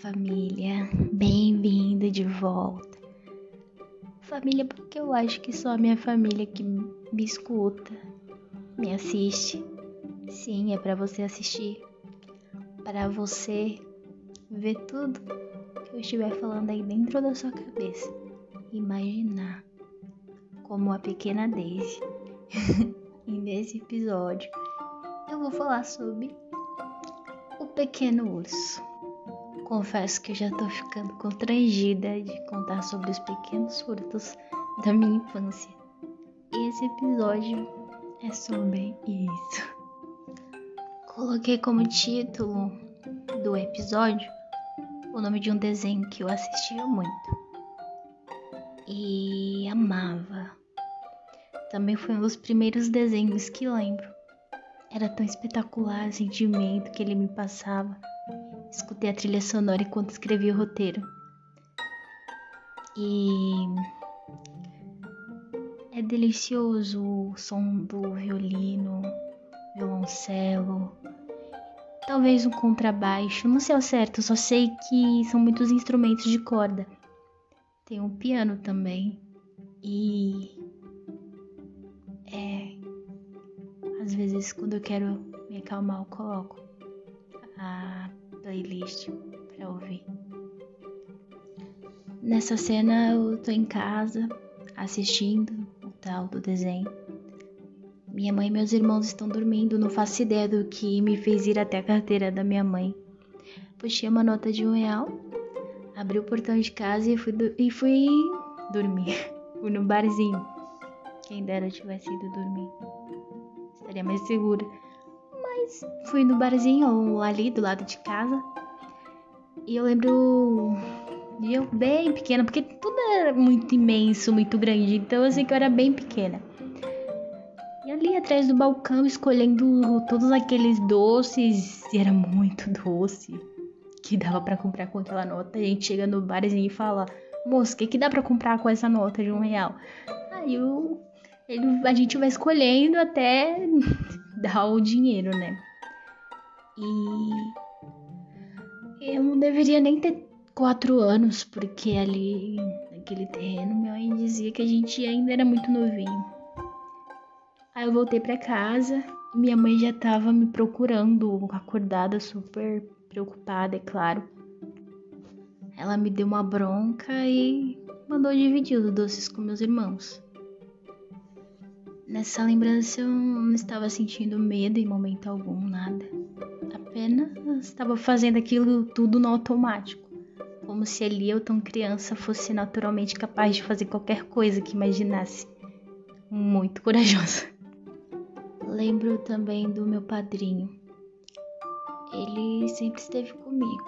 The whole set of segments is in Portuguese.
família, bem-vindo de volta. Família, porque eu acho que só a minha família que me escuta, me assiste. Sim, é para você assistir, para você ver tudo que eu estiver falando aí dentro da sua cabeça. Imaginar como a pequena Daisy. e nesse episódio eu vou falar sobre o pequeno urso. Confesso que já tô ficando constrangida de contar sobre os pequenos surtos da minha infância. Esse episódio é sobre isso. Coloquei como título do episódio o nome de um desenho que eu assistia muito e amava. Também foi um dos primeiros desenhos que lembro. Era tão espetacular o sentimento que ele me passava Escutei a trilha sonora enquanto escrevi o roteiro. E é delicioso o som do violino, violoncelo, talvez um contrabaixo, não sei ao certo, só sei que são muitos instrumentos de corda. Tem um piano também. E é às vezes quando eu quero me acalmar eu coloco a playlist para ouvir. Nessa cena eu tô em casa assistindo o tal do desenho. Minha mãe e meus irmãos estão dormindo, não faço ideia do que me fez ir até a carteira da minha mãe. Puxei uma nota de um real, abri o portão de casa e fui, e fui dormir. fui no barzinho. Quem dera eu tivesse ido dormir. Estaria mais segura fui no barzinho ali do lado de casa. E eu lembro de eu bem pequena, porque tudo era muito imenso, muito grande. Então eu sei que eu era bem pequena. E ali atrás do balcão, escolhendo todos aqueles doces, e era muito doce, que dava para comprar com aquela nota. A gente chega no barzinho e fala: Moça, o que, que dá para comprar com essa nota de um real? Aí eu, ele, a gente vai escolhendo até dar o dinheiro, né? E eu não deveria nem ter quatro anos, porque ali naquele terreno minha mãe dizia que a gente ainda era muito novinho. Aí eu voltei para casa minha mãe já tava me procurando, acordada, super preocupada, é claro. Ela me deu uma bronca e mandou dividir os doces com meus irmãos. Nessa lembrança eu não estava sentindo medo em momento algum, nada. Apenas estava fazendo aquilo tudo no automático, como se ali eu, tão criança, fosse naturalmente capaz de fazer qualquer coisa que imaginasse. Muito corajosa. Lembro também do meu padrinho. Ele sempre esteve comigo.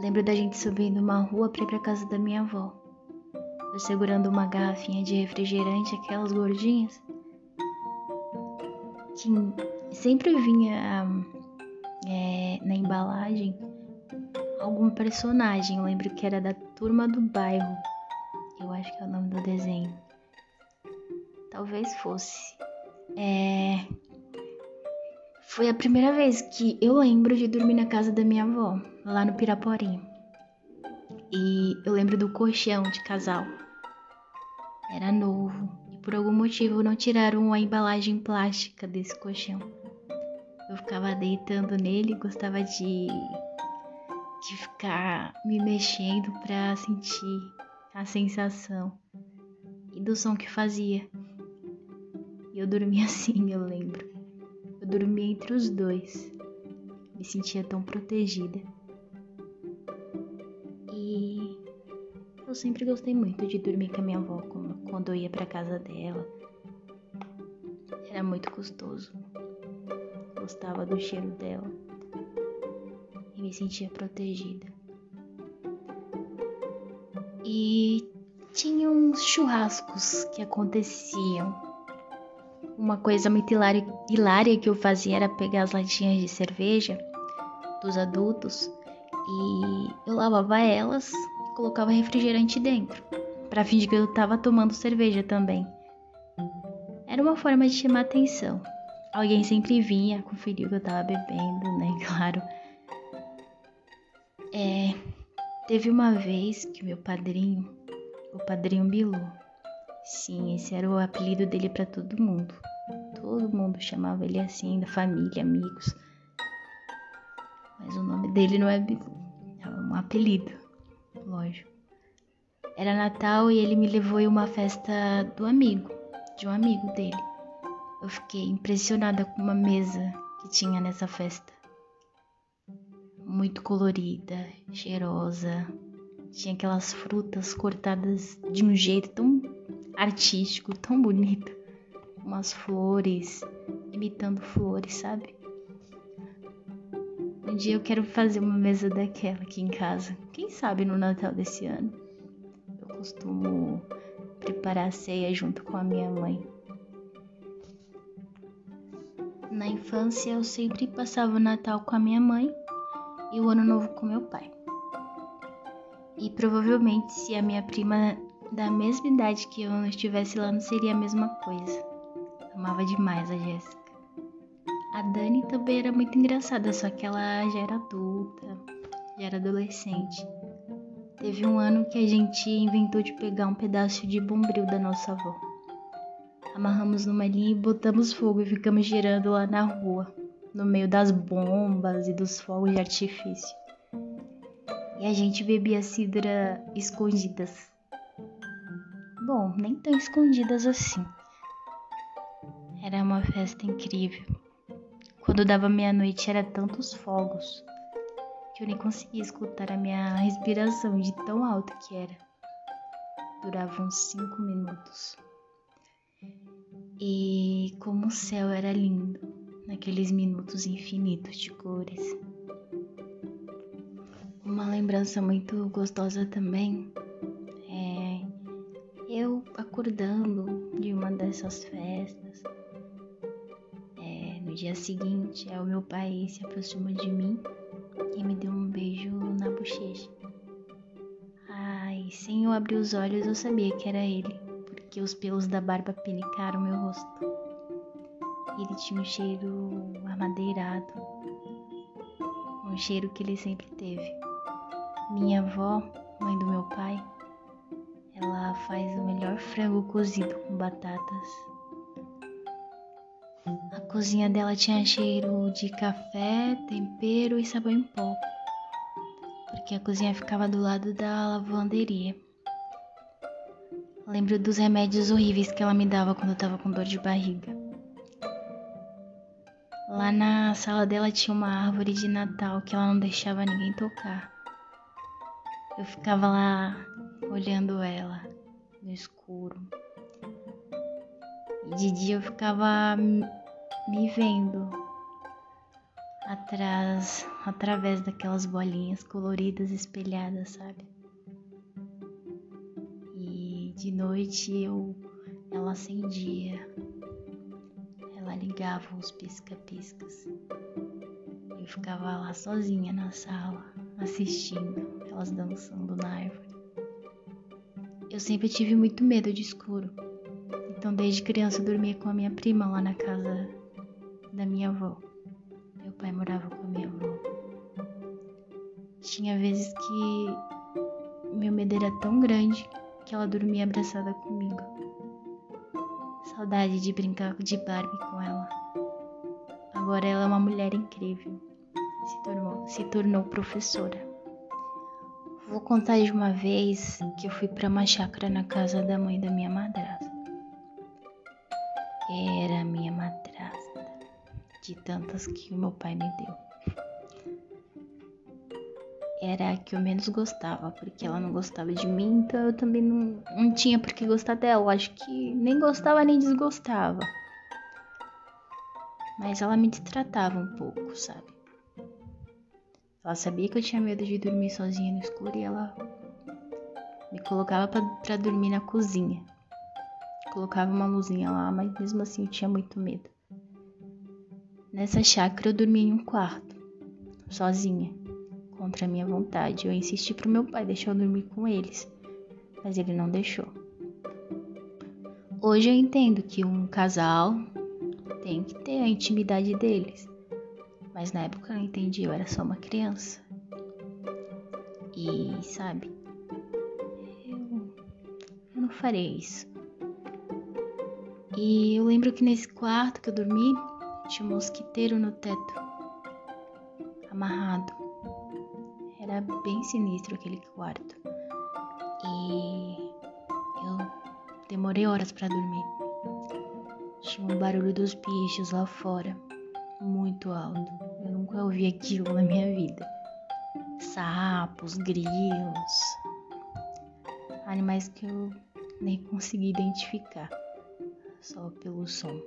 Lembro da gente subindo uma rua para ir para casa da minha avó eu segurando uma garrafinha de refrigerante, aquelas gordinhas, que sempre vinha é, na embalagem algum personagem. Eu lembro que era da turma do bairro. Eu acho que é o nome do desenho. Talvez fosse. É... Foi a primeira vez que eu lembro de dormir na casa da minha avó, lá no Piraporinho. E eu lembro do colchão de casal. Era novo e por algum motivo não tiraram a embalagem plástica desse colchão. Eu ficava deitando nele gostava de, de ficar me mexendo para sentir a sensação e do som que fazia. E eu dormia assim, eu lembro. Eu dormia entre os dois. Me sentia tão protegida. Eu sempre gostei muito de dormir com a minha avó quando eu ia para casa dela. Era muito gostoso. Gostava do cheiro dela e me sentia protegida. E tinha uns churrascos que aconteciam. Uma coisa muito hilária, hilária que eu fazia era pegar as latinhas de cerveja dos adultos e eu lavava elas colocava refrigerante dentro, para fingir que eu tava tomando cerveja também. Era uma forma de chamar atenção. Alguém sempre vinha conferir o que eu tava bebendo, né? Claro. É, teve uma vez que meu padrinho, o padrinho Bilu, sim, esse era o apelido dele para todo mundo. Todo mundo chamava ele assim, da família, amigos. Mas o nome dele não é Bilu, é um apelido, lógico. Era Natal e ele me levou em uma festa do amigo, de um amigo dele. Eu fiquei impressionada com uma mesa que tinha nessa festa. Muito colorida, cheirosa. Tinha aquelas frutas cortadas de um jeito tão artístico, tão bonito. Umas flores, imitando flores, sabe? Dia eu quero fazer uma mesa daquela aqui em casa. Quem sabe no Natal desse ano? Eu costumo preparar a ceia junto com a minha mãe. Na infância eu sempre passava o Natal com a minha mãe e o Ano Novo com meu pai. E provavelmente se a minha prima da mesma idade que eu não estivesse lá não seria a mesma coisa. Amava demais a Jéssica. A Dani também era muito engraçada, só que ela já era adulta, já era adolescente. Teve um ano que a gente inventou de pegar um pedaço de bombril da nossa avó amarramos numa linha e botamos fogo e ficamos girando lá na rua, no meio das bombas e dos fogos de artifício. E a gente bebia cidra escondidas. Bom, nem tão escondidas assim. Era uma festa incrível. Quando dava meia-noite era tantos fogos que eu nem conseguia escutar a minha respiração de tão alta que era. Durava uns cinco minutos. E como o céu era lindo naqueles minutos infinitos de cores. Uma lembrança muito gostosa também é eu acordando de uma dessas festas. Dia seguinte, é, o meu pai se aproximou de mim e me deu um beijo na bochecha. Ai, sem eu abrir os olhos, eu sabia que era ele que os pelos da barba penicaram meu rosto. Ele tinha um cheiro amadeirado, um cheiro que ele sempre teve. Minha avó, mãe do meu pai, ela faz o melhor frango cozido com batatas. A cozinha dela tinha cheiro de café, tempero e sabão em pó, porque a cozinha ficava do lado da lavanderia. Lembro dos remédios horríveis que ela me dava quando eu tava com dor de barriga. Lá na sala dela tinha uma árvore de Natal que ela não deixava ninguém tocar. Eu ficava lá olhando ela no escuro. E de dia eu ficava me vendo atrás, através daquelas bolinhas coloridas espelhadas, sabe? De noite eu ela acendia, ela ligava os pisca-piscas. Eu ficava lá sozinha na sala, assistindo elas dançando na árvore. Eu sempre tive muito medo de escuro, então desde criança eu dormia com a minha prima lá na casa da minha avó. Meu pai morava com a minha avó. Tinha vezes que meu medo era tão grande que ela dormia abraçada comigo. Saudade de brincar de Barbie com ela. Agora ela é uma mulher incrível. Se tornou, se tornou professora. Vou contar de uma vez que eu fui para uma chácara na casa da mãe da minha madrasta. Era minha madrasta, de tantas que meu pai me deu era a que eu menos gostava, porque ela não gostava de mim, então eu também não, não tinha por que gostar dela. Acho que nem gostava nem desgostava. Mas ela me tratava um pouco, sabe? Ela sabia que eu tinha medo de dormir sozinha no escuro e ela me colocava para dormir na cozinha. Colocava uma luzinha lá, mas mesmo assim eu tinha muito medo. Nessa chácara eu dormia em um quarto, sozinha contra a minha vontade. Eu insisti pro meu pai deixar eu dormir com eles, mas ele não deixou. Hoje eu entendo que um casal tem que ter a intimidade deles, mas na época eu não entendi, eu era só uma criança. E sabe, eu, eu não farei isso. E eu lembro que nesse quarto que eu dormi um mosquiteiro no teto, amarrado. Era bem sinistro aquele quarto. E eu demorei horas para dormir. Tinha um barulho dos bichos lá fora, muito alto. Eu nunca ouvi aquilo na minha vida. Sapos, grilos, animais que eu nem consegui identificar, só pelo som.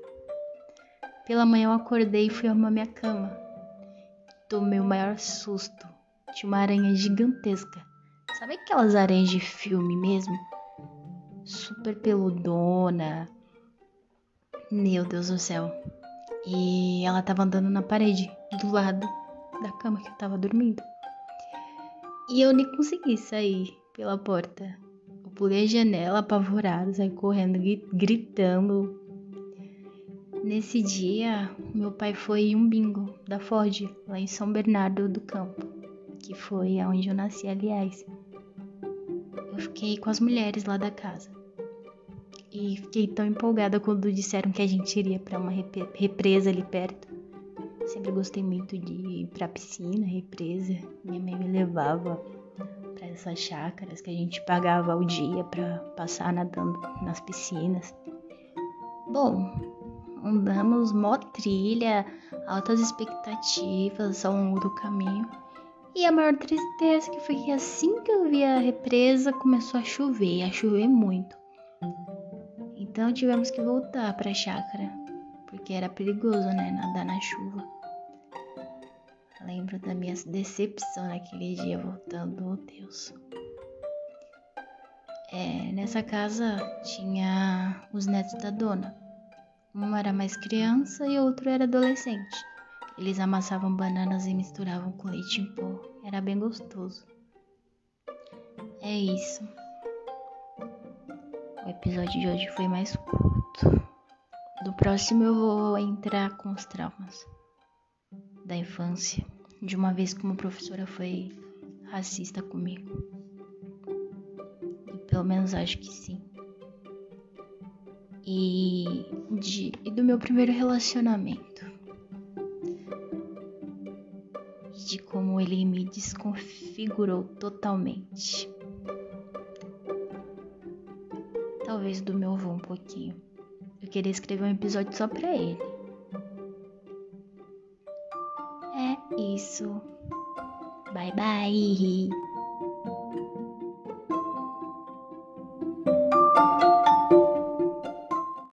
Pela manhã eu acordei e fui arrumar minha cama. Tomei o maior susto. Tinha uma aranha gigantesca. Sabe aquelas aranhas de filme mesmo? Super peludona. Meu Deus do céu. E ela tava andando na parede, do lado da cama que eu tava dormindo. E eu nem consegui sair pela porta. Eu pulei a janela apavorado, saí correndo, gritando. Nesse dia, meu pai foi em um bingo da Ford, lá em São Bernardo do Campo, que foi onde eu nasci, aliás. Eu fiquei com as mulheres lá da casa. E fiquei tão empolgada quando disseram que a gente iria para uma represa ali perto. Sempre gostei muito de ir pra piscina, represa. Minha mãe me levava para essas chácaras que a gente pagava ao dia para passar nadando nas piscinas. Bom, andamos mó trilha, altas expectativas ao longo do caminho. E a maior tristeza que foi que assim que eu vi a represa começou a chover, a chover muito. Então tivemos que voltar para a chácara, porque era perigoso, né, nadar na chuva. Lembro da minha decepção naquele dia voltando, oh Deus. É, nessa casa tinha os netos da dona. Um era mais criança e outro era adolescente. Eles amassavam bananas e misturavam com leite em pó. Era bem gostoso. É isso. O episódio de hoje foi mais curto. Do próximo eu vou entrar com os traumas da infância, de uma vez uma professora foi racista comigo. E pelo menos acho que sim. E, de, e do meu primeiro relacionamento. De como ele me desconfigurou totalmente. talvez do meu avô um pouquinho. Eu queria escrever um episódio só pra ele. É isso. Bye bye.